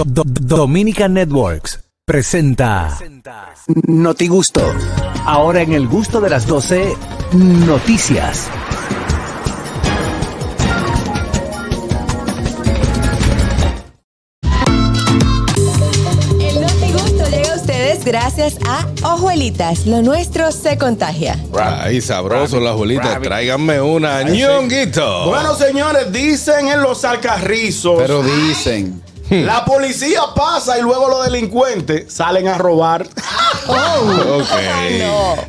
Do- Do- Dominican Networks presenta Noti Gusto. Ahora en el gusto de las 12, noticias. El Noti Gusto llega a ustedes gracias a Ojuelitas. Lo nuestro se contagia. Ay, sabroso la abuelita. Tráiganme una ñonguito. Bueno, señores, dicen en los alcarrizos. Pero dicen. La policía pasa y luego los delincuentes salen a robar. ok.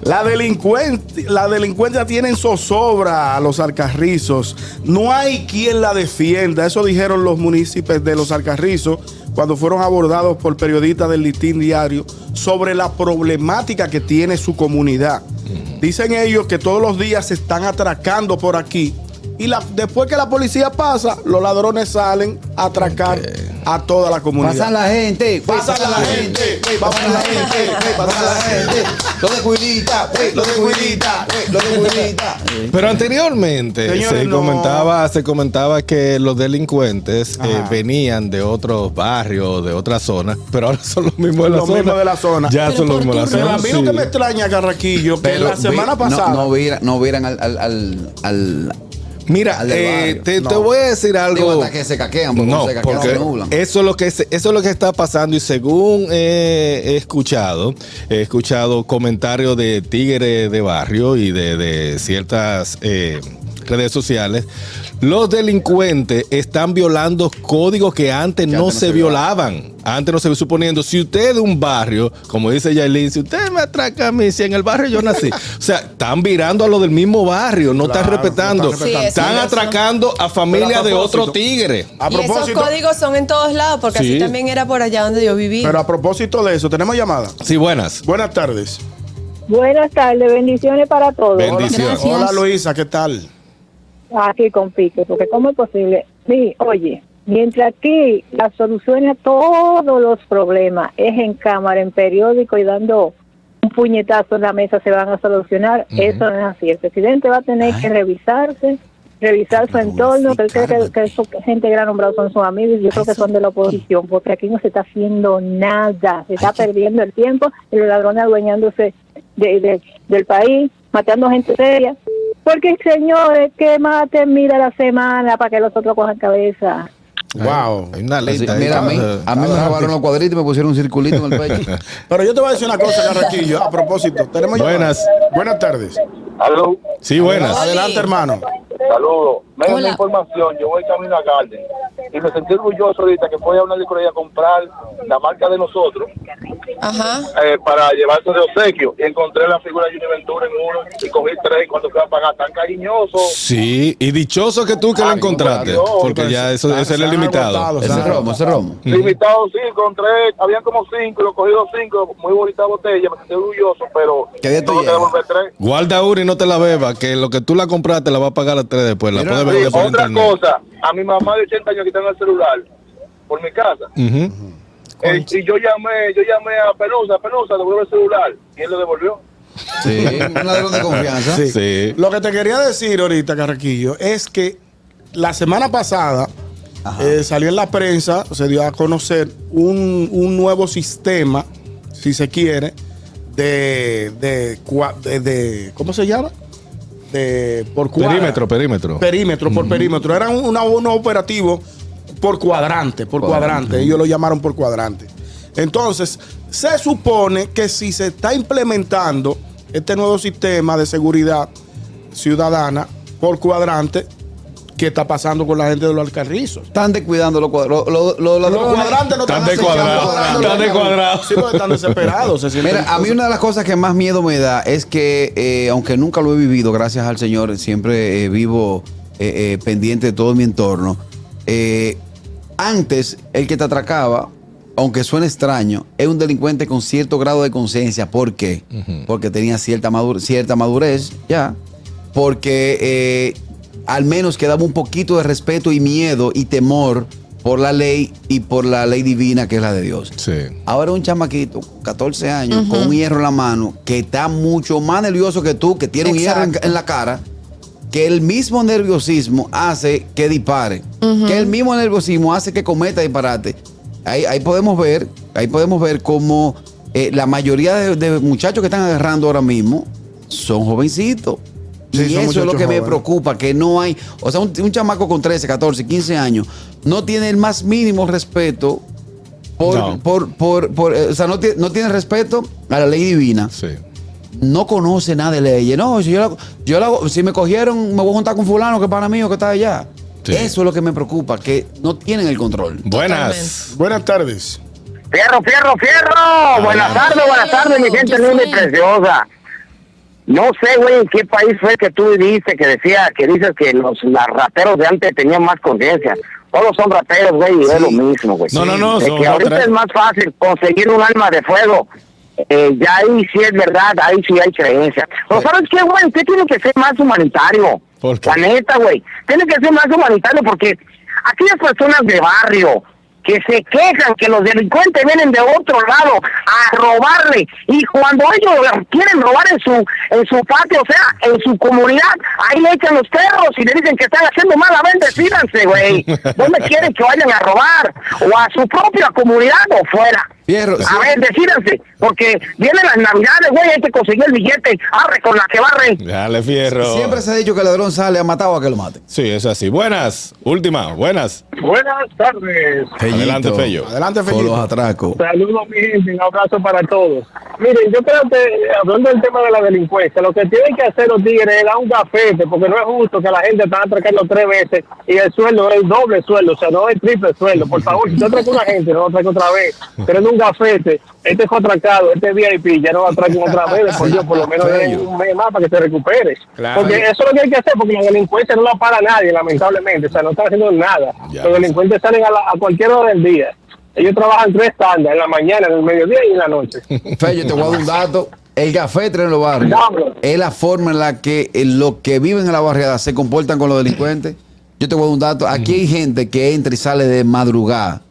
La, delincuente, la delincuencia tienen zozobra a los alcarrizos. No hay quien la defienda. Eso dijeron los municipios de los alcarrizos cuando fueron abordados por periodistas del Listín Diario sobre la problemática que tiene su comunidad. Dicen ellos que todos los días se están atracando por aquí. Y la- después que la policía pasa, los ladrones salen a atracar a toda la comunidad. Pasan la gente. Pasan la gente, Pasan la gente. Pasan la gente. Lo de cuidita. Lo de cuidita. Lo de cuidita. Pero anteriormente Señores, se no. comentaba, se comentaba que los delincuentes eh, venían de otros barrios, de otras zonas, pero ahora son los mismos de la Los zona. mismos de la zona. Ya Pero son los mismos de la turno. Pero zona. a mí lo que sí. me extraña, Carraquillo, que Pero la semana vi- pasada. No, no vieran, no vieran al, al, al, al- Mira, eh, te, voy a decir algo. Hasta que se caquean, porque No, se caquean porque se nublan. eso es lo que se- eso es lo que está pasando y según eh, he escuchado, he escuchado comentarios de tigres de barrio y de, de ciertas eh, redes sociales. Los delincuentes están violando códigos que antes no, antes no se, violaban. Antes no se suponiendo, si usted de un barrio, como dice Yailin, si usted me atraca a mí, si en el barrio yo nací. o sea, están virando a los del mismo barrio, no están respetando. no están respetando. Sí, están eso- atracando a familias de otro propósito- tigre. A y esos propósito, códigos son en todos lados, porque Sí. así también era por allá donde yo viví. pero a propósito de eso, tenemos llamada. Sí, buenas. Buenas tardes. Buenas tardes, bendiciones para todos. Bendiciones. Gracias. Hola Luisa, ¿qué tal? Aquí con Pique, porque ¿cómo es posible? Sí, oye, mientras aquí la solución a todos los problemas es en cámara, en periódico y dando un puñetazo en la mesa se van a solucionar, eso no es así. El presidente va a tener que revisarse, revisar su entorno, que él cree que, que eso- que gente gran nombrado son sus amigos y yo creo que son de la oposición, porque aquí no se está haciendo nada, se está perdiendo el tiempo y los ladrones adueñándose de- de- del país, matando gente seria. Porque, señores, que maten mira la semana para que los otros cojan cabeza. Wow. Hay una ahí. mira, a mí, a mí me robaron los cuadritos y me pusieron un circulito en el pecho. Pero yo te voy a decir una cosa, Carraquillo, a propósito. Tenemos. Buenas. Buenas tardes. Aló, Sí, buenas. Adelante, hermano. Saludos. Me da Hola. una información. Yo voy camino a Garden y me sentí orgulloso ahorita que fui a una licorería a comprar la marca de nosotros Ajá. eh, para llevarse de obsequio. Y encontré la figura de Univentura en uno y cogí tres. Y cuando fui a pagar, tan cariñoso. Sí, y dichoso que tú que lo encontraste. Dios, Porque ya eso, Se eso es han limitado. Ese romo, ese romo. Limitado, sí, encontré, habían como cinco, lo cogí los cinco, muy bonita botella, me sentí orgulloso, pero ¿Qué día devolver tres. Guarda una y no te la bebas, que lo que tú la compraste la va a pagar a después. La vender por otra internet. cosa, a mi mamá de 80 años quitan el celular por mi casa. Eh, y yo llamé, yo llamé a Pelusa, Pelusa, devuelve el celular. Y él lo devolvió. Sí, un ladrón de confianza. Sí. Sí. Lo que te quería decir ahorita, Carraquillo, es que la semana pasada eh, salió en la prensa, se dio a conocer un, un nuevo sistema, si se quiere, de, de, de- de- ¿cómo se llama? De por cuadra. Perímetro, perímetro. Perímetro, por perímetro. Era un, una- un operativo por cuadrante, por Cuadrante. cuadrante. Ellos lo llamaron por cuadrante. Entonces, se supone que si se está implementando este nuevo sistema de seguridad ciudadana por cuadrante, ¿qué está pasando con la gente de los alcarrizos? Están descuidando los cuadros. Los, los Los ladrones. cuadrantes no Están están descuadrados, están descuadrados. Sí, porque están desesperados. se Mira, a mí una de las cosas que más miedo me da es que, eh, aunque nunca lo he vivido, gracias al Señor, siempre eh, vivo eh, eh, pendiente de todo mi entorno. eh, antes, el que te atracaba, aunque suene extraño, es un delincuente con cierto grado de conciencia. ¿Por qué? Porque tenía cierta, madur- cierta madurez, ya. Porque eh, al menos quedaba un poquito de respeto y miedo y temor por la ley y por la ley divina que es la de Dios. Sí. Ahora un chamaquito, 14 años, con un hierro en la mano, que está mucho más nervioso que tú, que tiene un hierro en, la cara, que el mismo nerviosismo hace que dispare, que el mismo nerviosismo hace que cometa disparate. ahí, ahí podemos ver, ahí podemos ver cómo eh, la mayoría de, de muchachos que están agarrando ahora mismo son jovencitos. Sí, y eso es lo que me preocupa, que no hay, o sea, un, un chamaco con 13, 14, 15 años no tiene el más mínimo respeto por, No. por, por, por, eh, o sea, no tiene, no tiene respeto a la ley divina Sí. no conoce nada de leyes. No, si yo, la- yo la si me cogieron, me voy a juntar con fulano que es para mí o que está allá. Sí. Eso es lo que me preocupa, que no tienen el control. Buenas. Buenas tardes. Fierro, fierro, fierro. Buenas tardes, buenas tardes, mi gente ¿Qué linda y preciosa. No sé, güey, en qué país fue que tú viviste que decía, que dices que los raperos de antes tenían más conciencia. Todos son raperos, güey, y Sí. es lo mismo, güey. No, no, no, son que ahorita es más fácil conseguir un arma de fuego. Eh, ya ahí sí es verdad, ahí sí hay creencia. Pero ¿sabes qué, güey? Usted tiene que ser más humanitario. ¿Por qué? La neta, güey. Tiene que ser más humanitario porque aquellas personas de barrio que se quejan que los delincuentes vienen de otro lado a robarle y cuando ellos quieren robar en su en su patio, o sea, en su comunidad, ahí le echan los perros y le dicen que están haciendo mal, a ver, decídanse, güey. ¿Dónde quieren que vayan a robar? O a su propia comunidad o fuera. Fierro, sí. A ver, decídanse, porque vienen las navidades, güey, hay que conseguir el billete, arre con la que barre. Dale, fierro. Siempre se ha dicho que el ladrón sale a matar o a que lo maten. Sí, es así. Buenas. Última. Buenas. Buenas tardes. Adelante, Fello. Adelante, los Felipe. atracos. Saludos, mi gente. Un abrazo para todos. Miren, yo creo que, hablando del tema de la delincuencia, lo que tienen que hacer los tigres es dar un gafete, porque no es justo que la gente está atracando tres veces y el sueldo es el doble sueldo, o sea, no es el triple sueldo. Por favor, si usted atraca a una gente, no lo atraca otra vez. Pero un gafete, este fue atracado, este es VIP, ya no lo atraquen otra vez, por Dios, por lo menos den un mes más para que se recupere. Claro. Porque eso es lo que hay que hacer, porque la delincuencia no la para nadie, lamentablemente, o sea, no están haciendo nada. Ya, los delincuentes salen a, la- a cualquier hora del día. Ellos trabajan tres tandas, en la mañana, en el mediodía y en la noche. Fello, te voy a dar un dato. El gafetre en los barrios es la forma en la que eh, los que viven en la barriada se comportan con los delincuentes. Yo te voy a dar un dato. Aquí hay gente que entra y sale de madrugada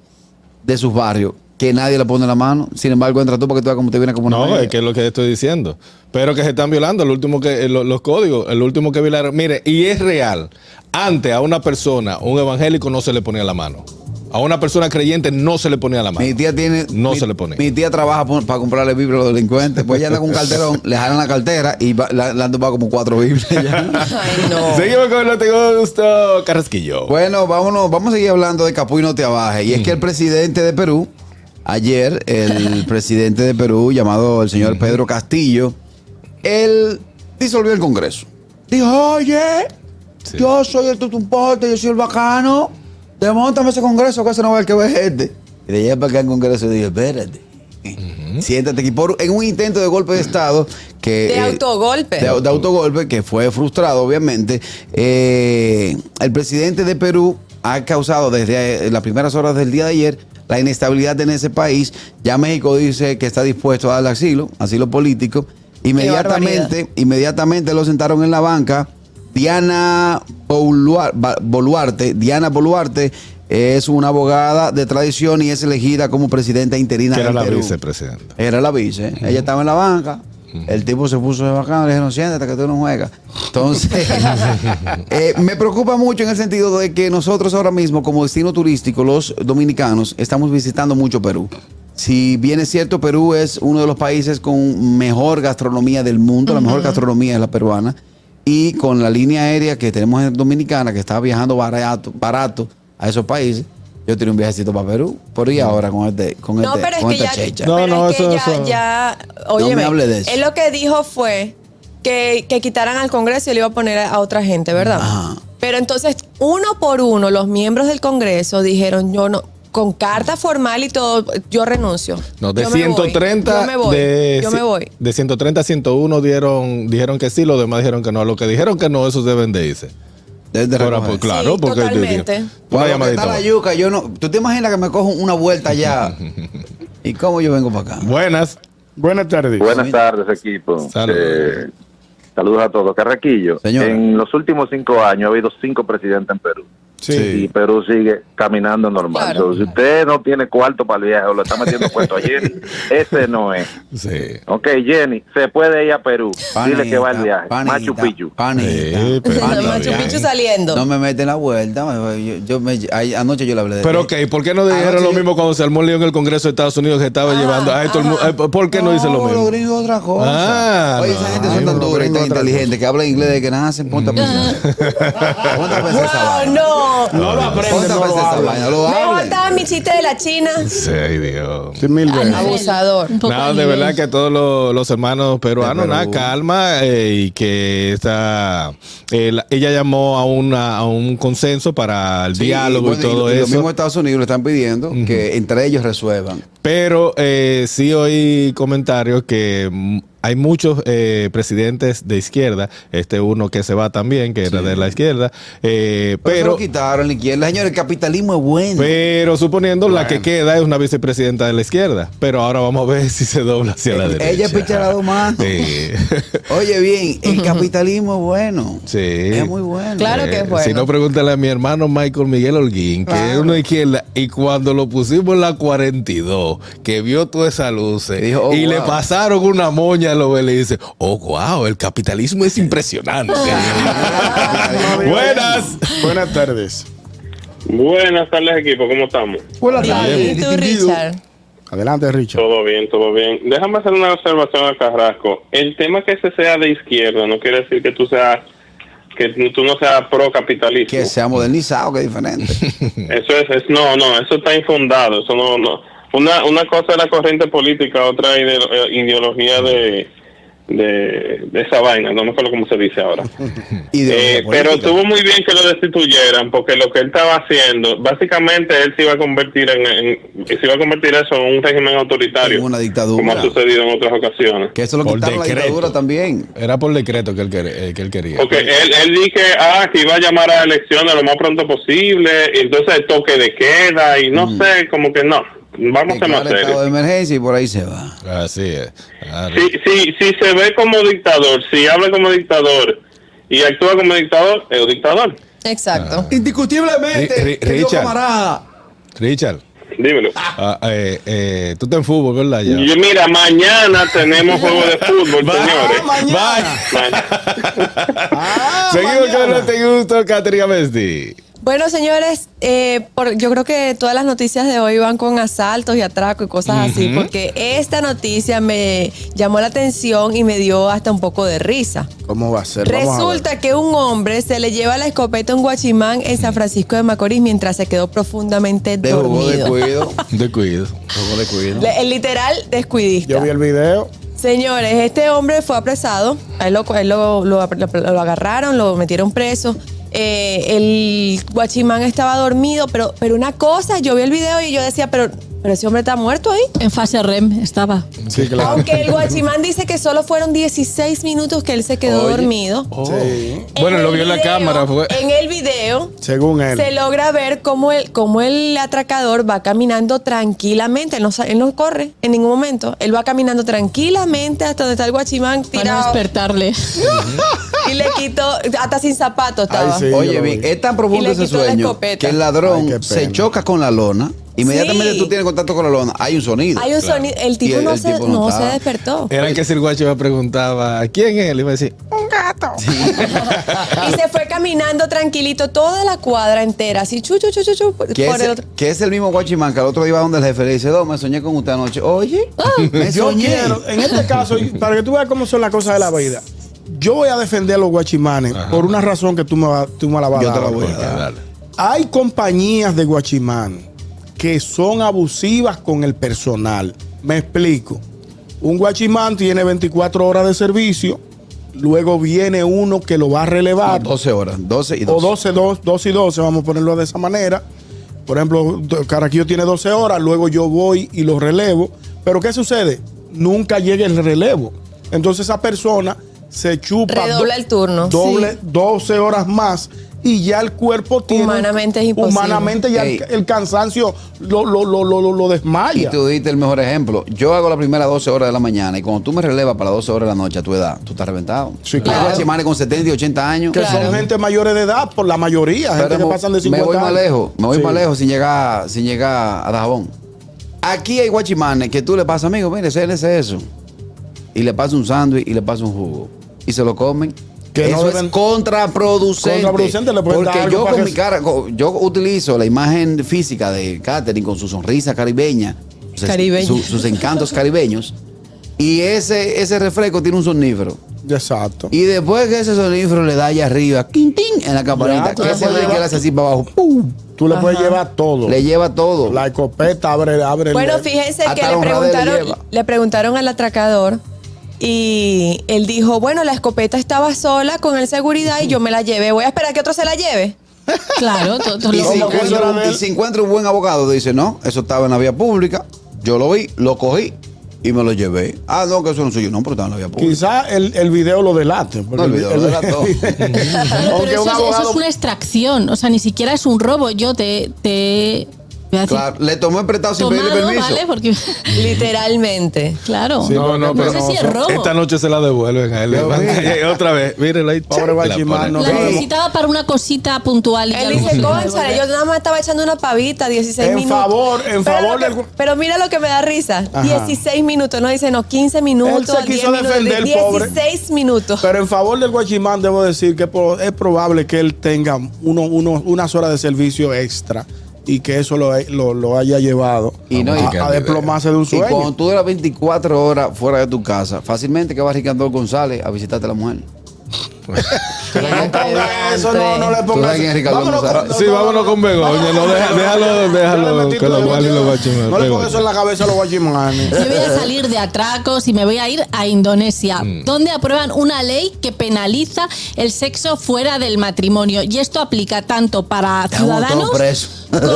de sus barrios que nadie le pone la mano. Sin embargo, entra tú porque tú como te viene como una No, media. es que es lo que estoy diciendo. Pero que se están violando el último que, lo- los códigos, el último que violaron. Mire, y es real. Antes a una persona, un evangélico, no se le ponía la mano. A una persona creyente no se le ponía la mano. Mi tía tiene. No mi- se le pone. Mi tía trabaja por- para comprarle Biblia a los delincuentes. Pues ella anda con un carterón, le jalan la cartera y va- la- le han tomado como cuatro Biblias ya. Ay, no. Seguimos con lo tengo gusto, Carrasquillo. Bueno, vámonos, vamos a seguir hablando de Capuy no te abaje. Y es que el presidente de Perú, ayer, el presidente de Perú, llamado el señor Pedro Castillo, él disolvió el Congreso. Dijo, oye, Sí. yo soy el tutumporte, yo soy el bacano. Demontame ese Congreso, que ese no va el que ve gente. Y de allá para acá el Congreso dije, espérate. Siéntate aquí por, en un intento de golpe de Estado que... De eh, autogolpe. de, de autogolpe que fue frustrado, obviamente. Eh, el presidente de Perú ha causado desde eh, las primeras horas del día de ayer la inestabilidad en ese país. Ya México dice que está dispuesto a darle asilo, asilo político. Inmediatamente, inmediatamente lo sentaron en la banca. Diana Boluarte, Diana Boluarte es una abogada de tradición y es elegida como presidenta interina Que era la Perú. vicepresidenta. Era la vice. Ella estaba en la banca. El tipo se puso de bacano. Le dijeron, siéntate que tú no juegas. Entonces, eh, me preocupa mucho en el sentido de que nosotros ahora mismo, como destino turístico, los dominicanos, estamos visitando mucho Perú. Si bien es cierto, Perú es uno de los países con mejor gastronomía del mundo. La mejor gastronomía es la peruana. Y con la línea aérea que tenemos en Dominicana, que está viajando barato, barato a esos países, yo tiré un viajecito para Perú. Por ahí ahora con este, con No, este, pero es con que esta ya, checha. No, pero no, es que eso- ya, eso- ya, No me óyeme, hable de eso. Él lo que dijo fue que, que quitaran al Congreso y le iba a poner a, a otra gente, ¿verdad? Ajá. Pero entonces, uno por uno, los miembros del Congreso dijeron, yo no, con carta formal y todo, yo renuncio. No, de Yo me voy, 130 yo me voy, de, yo me voy. de 130 a 101 dieron dijeron que sí, los demás dijeron que no. Los que dijeron que no, esos deben de irse. Deben de Ahora, pues, claro, Sí, porque totalmente. una llamadita está la yuca, yo no. ¿Tú te imaginas que me cojo una vuelta allá? ¿Y cómo yo vengo para acá? Buenas. Buenas tardes. Buenas tardes, equipo. Saludos. Eh, saludos a todos. Carraquillo, Señora. en los últimos cinco años ha habido cinco presidentes en Perú. Sí. Y Perú sigue caminando normal. Claro. So, si usted no tiene cuarto para el viaje o lo está metiendo cuento a Jenny, ese no es. Sí. Ok, Jenny, se puede ir a Perú. Dile que va al viaje. panita, Machu Picchu. panita, Sí, pero- panita. Machu Picchu saliendo. No me meten la vuelta. Yo, yo me- ay, anoche yo le hablé de Pero ok, ¿por qué no dijeron Anoche lo mismo cuando se armó el lío en el Congreso de Estados Unidos que estaba llevando? Ay, todo el mu- ay, ¿Por qué no, dice lo Los mismo? gringos otra cosa. Ah, Oye, no. esa gente son tan no, duras y tan inteligentes que hablan inglés de que nacen. Ponte a pensar. Ponte a pensar esa vaina. No. No lo aprende, a no lo habla. Lo Me hablen. faltaba mi chiste de la China. Sí, Dios. Sí, mil veces. Abusador. Un poco Nada, a de verdad que todos los, los hermanos peruanos, Perú. nada, calma eh, y que esta, eh, la- ella llamó a, una, a un consenso para el Sí, diálogo y, bueno, todo Los eso. mismos Estados Unidos le están pidiendo que entre ellos resuelvan. Pero eh, sí oí comentarios que mm, hay muchos eh, presidentes de izquierda, este uno que se va también, que era de la izquierda, eh, Pero, pero, lo quitaron la izquierda. Señores, el capitalismo es bueno. pero suponiendo la que queda es una vicepresidenta de la izquierda. Pero ahora vamos a ver si se dobla hacia la derecha. Ella es picharado más. Sí. Oye, bien, el capitalismo es bueno. Sí. Es muy bueno. Claro que es bueno. Si no, pregúntale a mi hermano Michael Miguel Holguín, que Claro. es uno de izquierda, y cuando lo pusimos en la 42, que vio todas esas luces, Dijo, oh, y le pasaron una moña lo ve, le dice, oh, wow, el capitalismo es impresionante. Buenas. Buenas tardes. Buenas tardes, equipo. ¿Cómo estamos? Buenas ¿Y tú, Richard? Adelante, Richard. Todo bien, todo bien. Déjame hacer una observación a Carrasco. El tema que ese sea de izquierda no quiere decir que tú seas que tú no seas pro capitalismo. Que se ha modernizado, que es diferente. Eso es, es- no, no, eso está infundado. Eso no, no. Una, una cosa es la corriente política, otra ide- eh, ideología de, de, de esa vaina. No me acuerdo cómo se dice ahora. Eh, pero estuvo muy bien que lo destituyeran porque lo que él estaba haciendo, básicamente él se iba a convertir en, en- se iba a convertir eso en un régimen autoritario, En una dictadura. como ha sucedido en otras ocasiones. Que eso lo Por quitaron la dictadura también. Era por decreto que él, quer- eh, que él quería. Porque él, él dice que, ah, que iba a llamar a elecciones lo más pronto posible, y entonces el toque de queda, y no sé, como que no, vamos a Declara estado de emergencia y por ahí se va. Así es. Ah, Si, si, si se ve como dictador, si habla como dictador y actúa como dictador, es un dictador. Exacto. Indiscutiblemente, Ri- Ri- querido Richard. camarada. Richard, Dímelo. ah, eh, eh, tú estás en fútbol, ¿verdad? Ya. Y mira, mañana tenemos juego de fútbol, señores. Vaya. Ah, Seguimos mañana. con este gusto, Caterina Besti. Bueno, señores, eh, por- yo creo que todas las noticias de hoy van con asaltos y atracos y cosas así, porque esta noticia me llamó la atención y me dio hasta un poco de risa. ¿Cómo va a ser? Vamos a. Resulta que un hombre se le lleva la escopeta a un guachimán en San Francisco de Macorís mientras se quedó profundamente De dormido. cuido. De cuido. Jugo de cuido. Le- El literal descuidista. Yo vi el video. Señores, este hombre fue apresado. A él lo, a él lo- lo- lo- lo agarraron, lo metieron preso. Eh, el guachimán estaba dormido, pero, pero una cosa, yo vi el video y yo decía, pero, pero ese hombre está muerto ahí. En fase REM estaba. Sí, claro. Aunque el guachimán dice que solo fueron 16 minutos que él se quedó Oye. dormido. Sí. Bueno, En lo vio en la cámara. Fue. En el video Según él. se logra ver cómo el, cómo el atracador va caminando tranquilamente. Él no, él no corre en ningún momento. Él va caminando tranquilamente hasta donde está el guachimán Para tirado. despertarle. Y le quitó, hasta sin zapatos estaba. Ay, sí. yo Oye, vi. es tan profundo ese sueño que el ladrón Ay, se choca con la lona. Inmediatamente Sí. tú tienes contacto con la lona, hay un sonido. Hay un sonido. El tipo el- no, el se, tipo no no se despertó. Era que si el guacho me preguntaba, ¿quién es? Le iba a decir, un gato. y se fue caminando tranquilito toda la cuadra entera, así chu, chu, chu, chu, chu, por Que por es, el otro- que es el mismo guachimán que al otro día va donde el jefe le dice, "Do, me soñé con usted anoche. Oye, me Yo soñé. quiero, en este caso, para que tú veas cómo son las cosas de la vida, yo voy a defender a los guachimanes por una razón que tú me, tú me la vas a Yo te dar. la voy a dar. Dale. Hay compañías de guachimán que son abusivas con el personal. Me explico. Un guachimán tiene 24 horas de servicio, luego viene uno que lo va a relevar. 12 horas, 12 y 12. o 12, 2, 12 y 12, vamos a ponerlo de esa manera. Por ejemplo, Caraquillo tiene 12 horas, luego yo voy y lo relevo. Pero ¿qué sucede? Nunca llega el relevo. Entonces esa persona se chupa Redobla do- el turno. Doble, 12 horas más y ya el cuerpo tiene. Humanamente es imposible. Humanamente ya el, cansancio lo, lo, lo, lo, lo- lo Y desmaya. tú diste el mejor ejemplo. Yo hago las primeras 12 horas de la mañana y cuando tú me relevas para las 12 horas de la noche a tu edad, tú estás reventado. Sí, Hay claro. guachimanes con 70 y 80 años. Que son gente mayores de edad, por la mayoría, gente Pero que pasan de 50 me voy más lejos, me voy Sí. más lejos sin llegar, sin llegar a Dajabón. Aquí hay guachimanes que tú le pasas, amigo, mire, ese es eso. Y le pasas un sándwich y le pasas un jugo. Y se lo comen. Que no eso deben- es contraproducente. Contraproducente, le pueden Porque dar yo con mi cara, yo utilizo la imagen física de Katherine con su sonrisa caribeña, sus- Caribeña. su- sus encantos caribeños. Y ese, ese refresco tiene un sonífero. Exacto. Y después que ese sonífero le da allá arriba, quin, tin, en la campanita, que se le hace así para abajo, ¡pum! Tú le puedes llevar todo. le lleva todo. La escopeta abre, abre el- Bueno, fíjense que le preguntaron, le preguntaron al atracador y él dijo, bueno, la escopeta estaba sola con el seguridad y yo me la llevé. Voy a esperar que otro se la lleve. Claro, to- to- Y lo- si, y si encuentra un buen abogado, dice, no, eso estaba en la vía pública, yo lo vi, lo cogí y me lo llevé. Ah, no, que eso no soy yo, no, pero estaba en la vía pública. Quizá el, el video lo delate. No, el video lo delató. Pero un eso, es- eso abogado- es una extracción, o sea, ni siquiera es un robo. Yo te, a Claro, le tomó prestado sin pedirle permiso. ¿vale? Porque, Literalmente. claro, Sí, No, no, no pero sé si es robo. esta noche se la devuelven a él. Otra vez, mírenlo ahí. Pobre la guachimán, ponen. no La necesitaba para una cosita puntual. y Él dice, devolver". yo nada más estaba echando una pavita, 16 En minutos. favor- en pero favor que- del- Pero mira lo que me da risa. Ajá. 16 minutos, no dice, no, 15 minutos, Él se 10 quiso minutos, defender, 16 pobre. minutos. Pero en favor del guachimán debo decir que es probable que él tenga uno, uno- unas horas de servicio extra y que eso lo, lo- lo haya llevado Y no, y a, desplomarse de un Y cuando sueño. tú duras 24 horas fuera de tu casa, fácilmente que va Ricardo González a visitarte a la mujer. No ponga eso, no, no le ¿Tú ponga sabes quién es Ricardo Vámonos González? con- Sí, vámonos con Begoña. No, deja- déjalo, déjalo que lo guarden los guachimanes. No le ponga eso en la cabeza a los guachimanes. Yo voy a salir de atracos y me voy a ir a Indonesia, Mm. donde aprueban una ley que penaliza el sexo fuera del matrimonio. Y esto aplica tanto para ciudadanos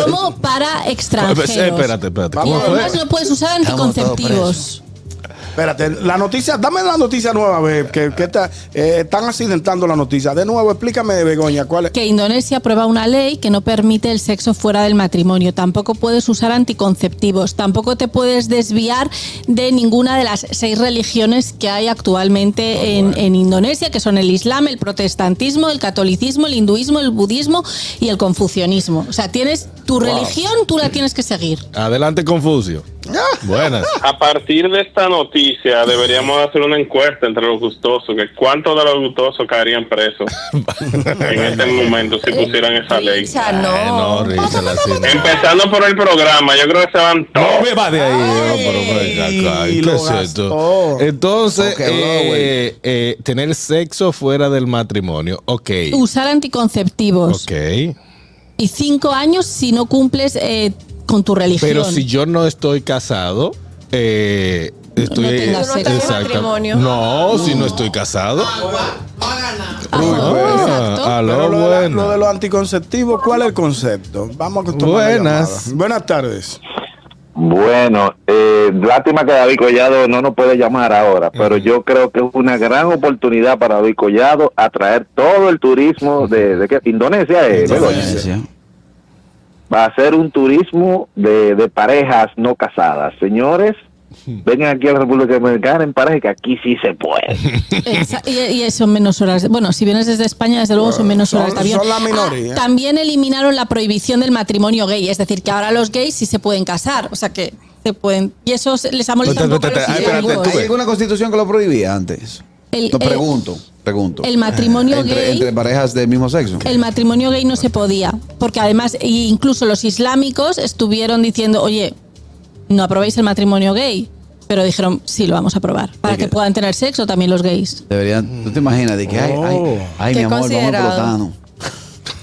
como para extranjeros. Espérate, espérate. Y además no puedes usar anticonceptivos. Espérate, la noticia, dame la noticia nueva, que, que está- eh, están accidentando la noticia. De nuevo, explícame, Begoña, cuál es. Que Indonesia aprueba una ley que no permite el sexo fuera del matrimonio. Tampoco puedes usar anticonceptivos. Tampoco te puedes desviar de ninguna de las seis religiones que hay actualmente en, en Indonesia, que son el Islam, el protestantismo, el catolicismo, el hinduismo, el budismo y el confucianismo. O sea, tienes tu religión, tú la tienes que seguir. Adelante, Confucio. Buenas. A partir de esta noticia deberíamos hacer una encuesta entre los gustosos, que cuántos de los gustosos caerían presos en este momento si pusieran esa ley. Richard, Ay, no. no, no. Empezando por el programa, yo creo que se van todos. No me va de ahí. no, pero acá, Ay, ¿Qué lo es? Entonces, no, eh, eh, tener sexo fuera del matrimonio. Ok. Usar anticonceptivos. Ok. Y cinco años si no cumples eh, con tu religión. Pero si yo no estoy casado, eh, estoy. No tengas no estás en Exacto. matrimonio. No, si no estoy casado. Ah, exacto. aló, Pero lo, de la- lo de los anticonceptivos, ¿cuál es el concepto? Vamos a tomar la Buenas. llamada. Buenas tardes. Bueno, eh, lástima que David Collado no nos puede llamar ahora, pero yo creo que es una gran oportunidad para David Collado atraer todo el turismo de, de ¿qué? Indonesia. eh, Begoña. Indonesia. Va a ser un turismo de, de parejas no casadas. Señores, vengan aquí a la República Dominicana en pareja que aquí sí se puede. Y, y son menos horas. Bueno, si vienes desde España, desde luego son menos horas de avión. son la minoría. Ah, también eliminaron la prohibición del matrimonio gay, es decir, que ahora los gays sí se pueden casar, o sea que se pueden. Y eso les ha molestado ¿Hay alguna constitución que lo prohibía antes? El- no, el- pregunto, pregunto. el matrimonio entre, gay- entre parejas del mismo sexo. El matrimonio gay no se podía, porque además e incluso los islámicos estuvieron diciendo, oye, no aprobéis el matrimonio gay, pero dijeron, sí, lo vamos a aprobar, para que que- puedan tener sexo también los gays. Deberían, ¿Tú te imaginas de que, ay, ay, ay, Qué mi amor, vamos?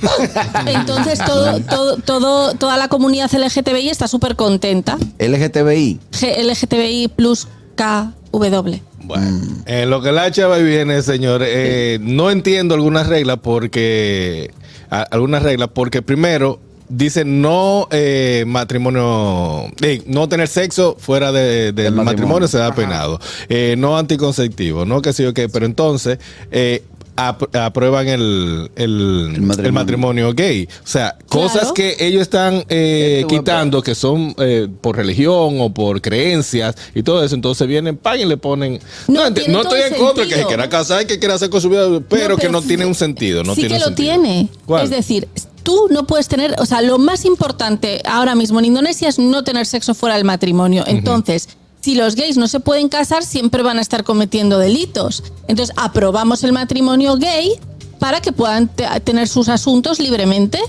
Entonces todo, todo, todo, toda la comunidad LGTBI está súper contenta. LGTBI. G- LGTBI plus KW. Bueno, en lo que la chava viene, señor, eh, no entiendo algunas reglas porque a- algunas reglas porque primero dice no eh, matrimonio, eh, no tener sexo fuera de- del matrimonio, matrimonio. se da penado, Eh, no anticonceptivo, no que sé yo qué, pero entonces eh, aprueban el, el, el matrimonio. matrimonio. gay. O sea, cosas que ellos están eh, Este quitando que son eh, por religión o por creencias y todo eso. Entonces vienen, pan y le ponen. No, estoy en contra de que se quiera casar y que quiera hacer con su vida, pero, que pero no sí- tiene un sentido. No sí tiene que lo sentido. tiene. ¿Cuál? Es decir, tú no puedes tener, o sea, lo más importante ahora mismo en Indonesia es no tener sexo fuera del matrimonio. Entonces, si los gays no se pueden casar, siempre van a estar cometiendo delitos. Entonces, aprobamos el matrimonio gay para que puedan te- tener sus asuntos libremente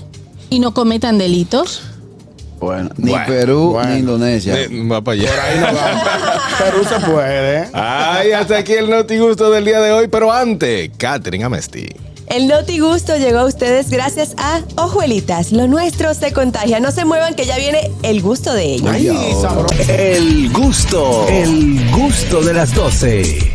y no cometan delitos. Bueno, ni Bueno, Perú bueno. ni Indonesia. Eh, va para allá. Por ahí no va. Perú se puede. ¿eh? Ay, hasta aquí el Noti Gusto del día de hoy, pero antes, Catherine Amesti. El Noti Gusto llegó a ustedes gracias a Ojuelitas. Lo nuestro se contagia. No se muevan que ya viene el gusto de ellos. El gusto, el gusto de las 12.